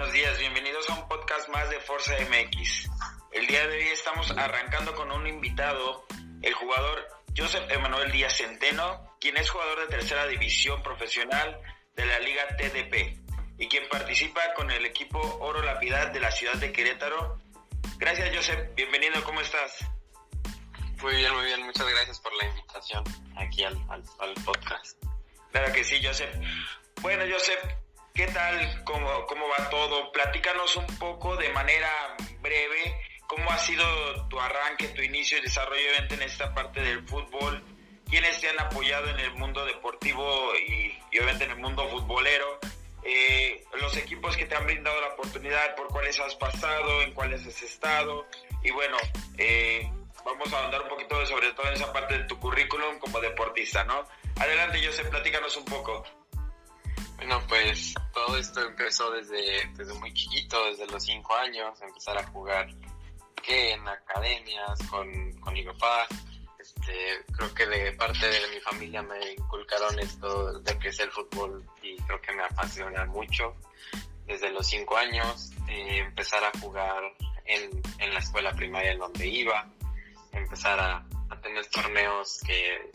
buenos días. Bienvenidos a un podcast más de Forza MX. El día de hoy estamos arrancando con un invitado, el jugador Joseph Emanuel Díaz Centeno, quien es jugador de tercera división profesional de la Liga TDP y quien participa con el equipo Oro Lapidad de la ciudad de Querétaro. Gracias, Joseph. Bienvenido. ¿Cómo estás? Muy bien, muy bien. Muchas gracias por la invitación aquí al, al podcast. Claro que sí, Joseph. Bueno, Joseph, ¿qué tal? ¿Cómo, ¿Cómo va todo? Platícanos un poco de manera breve cómo ha sido tu arranque, tu inicio y desarrollo en esta parte del fútbol. ¿Quiénes te han apoyado en el mundo deportivo y, obviamente en el mundo futbolero? Eh, los equipos que te han brindado la oportunidad, por cuáles has pasado, en cuáles has estado. Y bueno, eh, vamos a andar un poquito sobre todo en esa parte de tu currículum como deportista, ¿no? Adelante, José, platícanos un poco. Bueno, pues todo esto empezó desde, desde muy chiquito, desde los cinco años, empezar a jugar que en academias con, con mi papá. Este, creo que de parte de mi familia me inculcaron esto de que es el fútbol y creo que me apasiona mucho. Desde los cinco años, eh, empezar a jugar en, en, la escuela primaria en donde iba, empezar a, a tener torneos que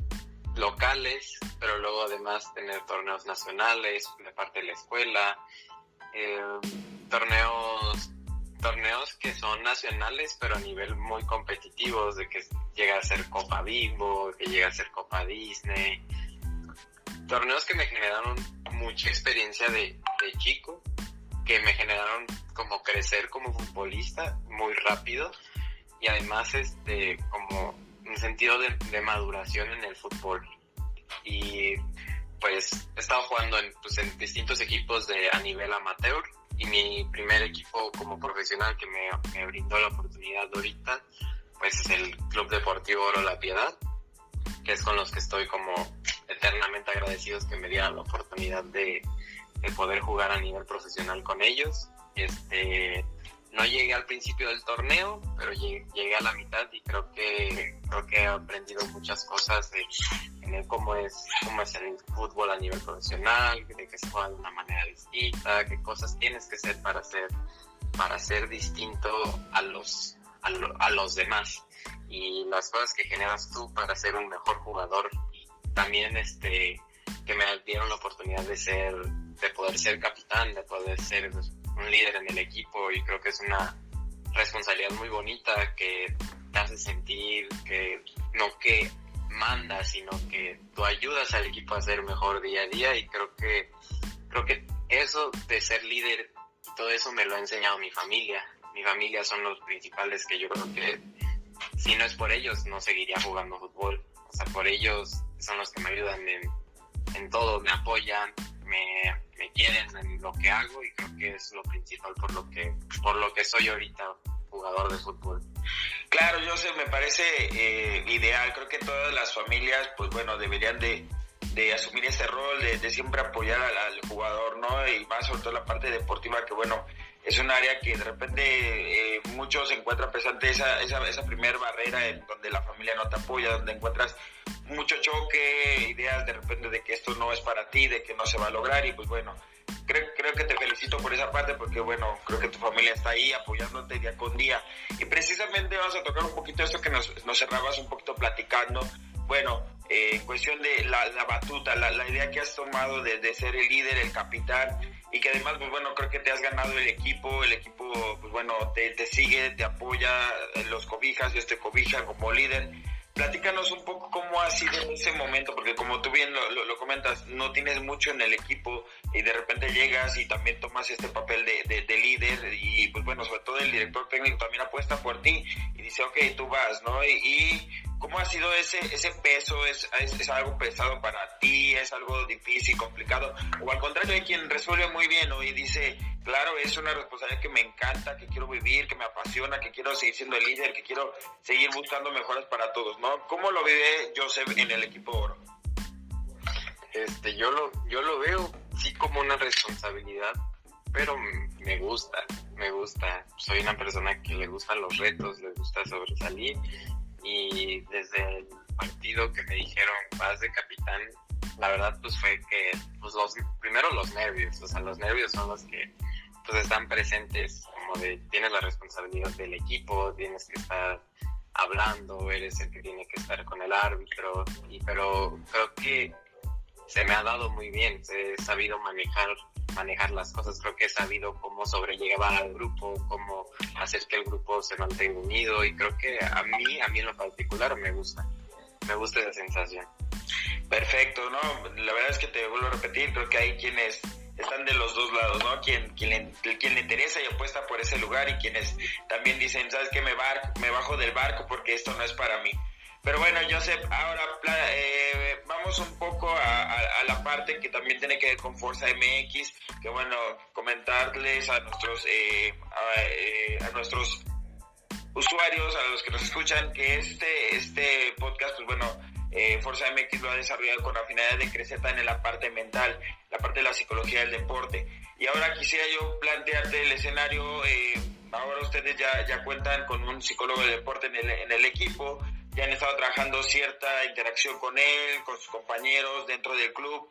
locales, pero luego además tener torneos nacionales de parte de la escuela, eh, torneos torneos que son nacionales pero a nivel muy competitivos, de que llega a ser Copa Bimbo, que llega a ser Copa Disney, torneos que me generaron mucha experiencia de, de chico, que me generaron como crecer como futbolista muy rápido y además este como un sentido de, maduración en el fútbol. Y pues he estado jugando en, pues, en distintos equipos de a nivel amateur y mi primer equipo como profesional que me, me brindó la oportunidad ahorita pues es el Club Deportivo Oro La Piedad, que es con los que estoy como eternamente agradecidos que me dieran la oportunidad de, de poder jugar a nivel profesional con ellos. Este, no llegué al principio del torneo, pero llegué, a la mitad y creo que creo que he aprendido muchas cosas de, cómo es cómo es el fútbol a nivel profesional, de que se juega de una manera distinta, qué cosas tienes que hacer para ser para ser distinto a los a, los demás. Y las cosas que generas tú para ser un mejor jugador también este que me dieron la oportunidad de ser de poder ser capitán, de poder ser un líder en el equipo y creo que es una responsabilidad muy bonita que te hace sentir que no que mandas, sino que tú ayudas al equipo a ser mejor día a día y creo que creo que eso de ser líder todo eso me lo ha enseñado mi familia. Mi familia son los principales que yo creo que si no es por ellos no seguiría jugando fútbol. O sea, por ellos son los que me ayudan en, en todo, me apoyan, me, me quieren en lo que hago y creo que es lo principal por lo que, por lo que soy ahorita jugador de fútbol. Claro, yo sé, me parece eh, ideal. Creo que todas las familias, pues bueno, deberían de, de asumir ese rol, de, de siempre apoyar al, al, jugador, ¿no? Y más sobre todo la parte deportiva, que bueno, es un área que de repente eh, muchos encuentran pesante esa, esa, primera barrera en donde la familia no te apoya, donde encuentras mucho choque, ideas de repente de que esto no es para ti, de que no se va a lograr y pues bueno, creo, creo que te felicito por esa parte porque bueno, creo que tu familia está ahí apoyándote día con día. Y precisamente vamos a tocar un poquito esto que nos, nos cerrabas un poquito platicando, bueno, eh, en cuestión de la, la batuta, la, la, idea que has tomado de, de ser el líder, el capitán y que además, pues bueno, creo que te has ganado el equipo, el equipo, pues bueno, te, te sigue, te apoya, los cobijas, este cobija como líder. Platícanos un poco cómo ha sido ese momento, porque como tú bien lo, lo, comentas, no tienes mucho en el equipo y de repente llegas y también tomas este papel de, de, de, líder y pues bueno, sobre todo el director técnico también apuesta por ti dice, ok, tú vas, ¿no? Y, y ¿cómo ha sido ese, ese peso? ¿Es, ¿Es, algo pesado para ti? ¿Es algo difícil, complicado? O al contrario, hay quien resuelve muy bien, ¿no? Y dice, claro, es una responsabilidad que me encanta, que quiero vivir, que me apasiona, que quiero seguir siendo el líder, que quiero seguir buscando mejoras para todos, ¿no? ¿Cómo lo vive Joseph en el equipo Oro? Este, yo lo, yo lo veo sí como una responsabilidad, pero me gusta, me gusta. Soy una persona que le gustan los retos, le gusta sobresalir y desde el partido que me dijeron vas de capitán, la verdad pues fue que pues los primero los nervios, o sea, los nervios son los que pues están presentes, como de tienes la responsabilidad del equipo, tienes que estar hablando, eres el que tiene que estar con el árbitro, y, pero creo que se me ha dado muy bien, he sabido manejar manejar las cosas, creo que he sabido cómo sobrellevar al grupo, cómo hacer que el grupo se mantenga unido y creo que a mí, a mí en lo particular me gusta, me gusta esa sensación. Perfecto, ¿no? La verdad es que te vuelvo a repetir, creo que hay quienes están de los dos lados, ¿no? Quien, quien, le, quien le interesa y apuesta por ese lugar y quienes también dicen, ¿sabes qué? Me, bar, me bajo del barco porque esto no es para mí. Pero bueno, Joseph, ahora eh, vamos un poco a, la parte que también tiene que ver con Forza MX, que bueno, comentarles a nuestros, eh, eh, a, nuestros usuarios, a los que nos escuchan, que este, este podcast, pues bueno, eh, Forza MX lo ha desarrollado con la finalidad de crecer también en la parte mental, la parte de la psicología del deporte. Y ahora quisiera yo plantearte el escenario, ahora ustedes ya, ya cuentan con un psicólogo de deporte en el, en el equipo, ya han estado trabajando cierta interacción con él, con sus compañeros dentro del club.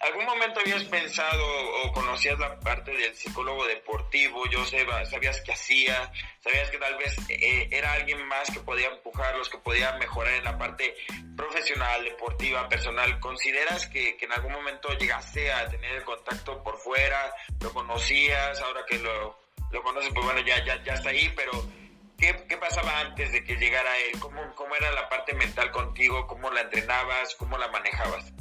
¿Algún momento habías pensado o conocías la parte del psicólogo deportivo, Joseba? ¿Sabías qué hacía? ¿Sabías que tal vez eh, era alguien más que podía empujarlos, que podía mejorar en la parte profesional, deportiva, personal? ¿Consideras que, que en algún momento llegase a tener el contacto por fuera? ¿Lo conocías? Ahora que lo, lo conoces, pues bueno, ya, ya, ya está ahí, pero ¿Qué, pasaba antes de que llegara él? ¿Cómo, ¿Cómo era la parte mental contigo? ¿Cómo la entrenabas? ¿Cómo la manejabas?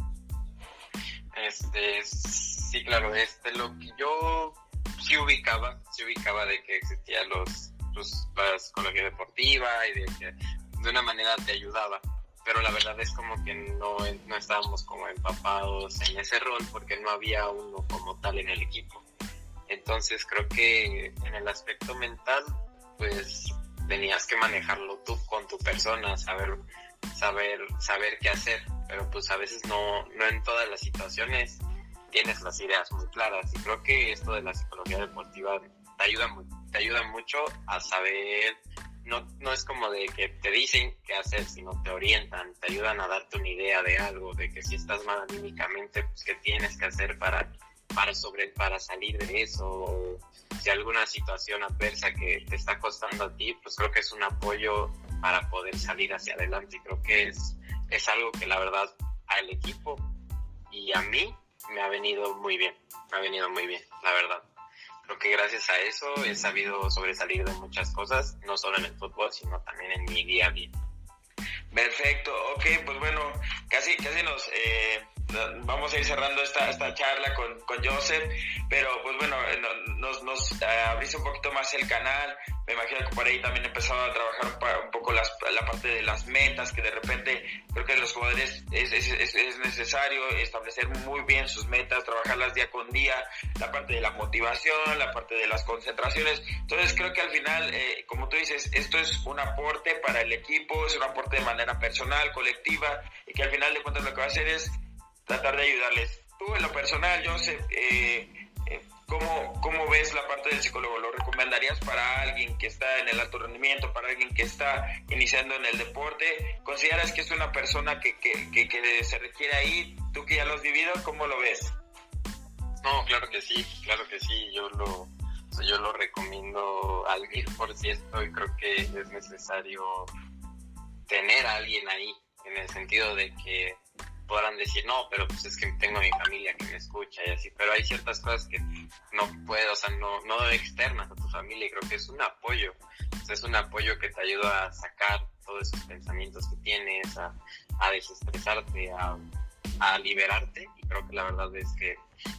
Este, sí, claro, este, lo que yo sí ubicaba, sí ubicaba de que existía los, los, la psicología deportiva y de que de una manera te ayudaba, pero la verdad es como que no, no estábamos como empapados en ese rol porque no había uno como tal en el equipo. Entonces creo que en el aspecto mental, pues tenías que manejarlo tú con tu persona, saber, saber, saber qué hacer, pero pues a veces no, no en todas las situaciones tienes las ideas muy claras y creo que esto de la psicología deportiva te ayuda, te ayuda mucho a saber, no, no es como de que te dicen qué hacer, sino te orientan, te ayudan a darte una idea de algo, de que si estás mal anímicamente, pues qué tienes que hacer para para sobre para salir de eso si alguna situación adversa que te está costando a ti pues creo que es un apoyo para poder salir hacia adelante. Creo que es es algo que la verdad al equipo y a mí me ha venido muy bien me ha venido muy bien la verdad. Creo que gracias a eso he sabido sobresalir de muchas cosas no solo en el fútbol sino también en mi día a día. Perfecto, ok, pues bueno, casi, casi nos, eh, vamos a ir cerrando esta, esta charla con, con Joseph, pero pues bueno, eh, nos, nos abriste un poquito más el canal, me imagino que por ahí también empezado a trabajar un, poco las, la parte de las metas, que de repente creo que los jugadores es, es, es, necesario establecer muy bien sus metas, trabajarlas día con día, la parte de la motivación, la parte de las concentraciones, entonces creo que al final, eh, como tú dices, esto es un aporte para el equipo, es un aporte de manera personal, colectiva, y que al final de cuentas lo que va a hacer es tratar de ayudarles. Tú en lo personal, Joseph, eh, eh, ¿cómo, ¿cómo ves la parte del psicólogo? ¿Lo recomendarías para alguien que está en el alto rendimiento, para alguien que está iniciando en el deporte? ¿Consideras que es una persona que, que, que, se requiere ahí? ¿Tú que ya lo has cómo lo ves? No, claro que sí, claro que sí, yo lo, yo lo recomiendo al mil por ciento y creo que es necesario tener a alguien ahí, en el sentido de que podrán decir, no, pero pues es que tengo a mi familia que me escucha y así, pero hay ciertas cosas que no puedo, o sea, no, no externas a tu familia y creo que es un apoyo, es un apoyo que te ayuda a sacar todos esos pensamientos que tienes, a, a desestresarte, a, a liberarte. Y creo que la verdad es que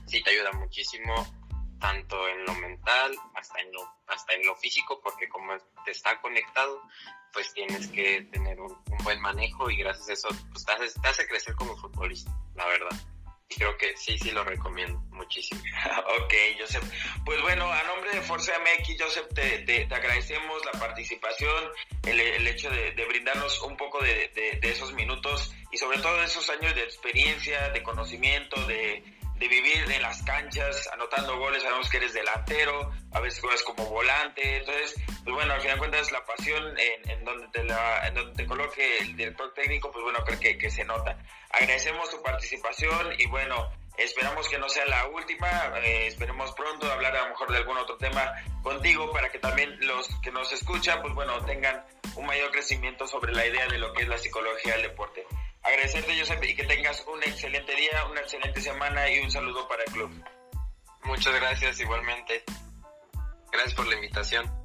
sí te ayuda muchísimo tanto en lo mental hasta en lo, hasta en lo físico, porque como te está conectado, pues tienes que tener un, buen manejo y gracias a eso pues te hace, te hace crecer como futbolista, la verdad. Creo que sí, sí lo recomiendo muchísimo. ok, Joseph. Pues bueno, a nombre de Forza MX, Joseph, te, te, agradecemos la participación, el, el hecho de, de, brindarnos un poco de, de, de esos minutos y sobre todo esos años de experiencia, de conocimiento, de, de vivir en las canchas, anotando goles, sabemos que eres delantero, a veces juegas como volante, entonces, pues bueno, al final de cuentas la pasión en, donde te la, coloque el director técnico, pues bueno, creo que, que se nota. Agradecemos tu participación y bueno, Esperamos que no sea la última, eh, esperemos pronto hablar a lo mejor de algún otro tema contigo para que también los que nos escuchan, pues bueno, tengan un mayor crecimiento sobre la idea de lo que es la psicología del deporte. Agradecerte, Josep, y que tengas un excelente día, una excelente semana y un saludo para el club. Muchas gracias igualmente. Gracias por la invitación.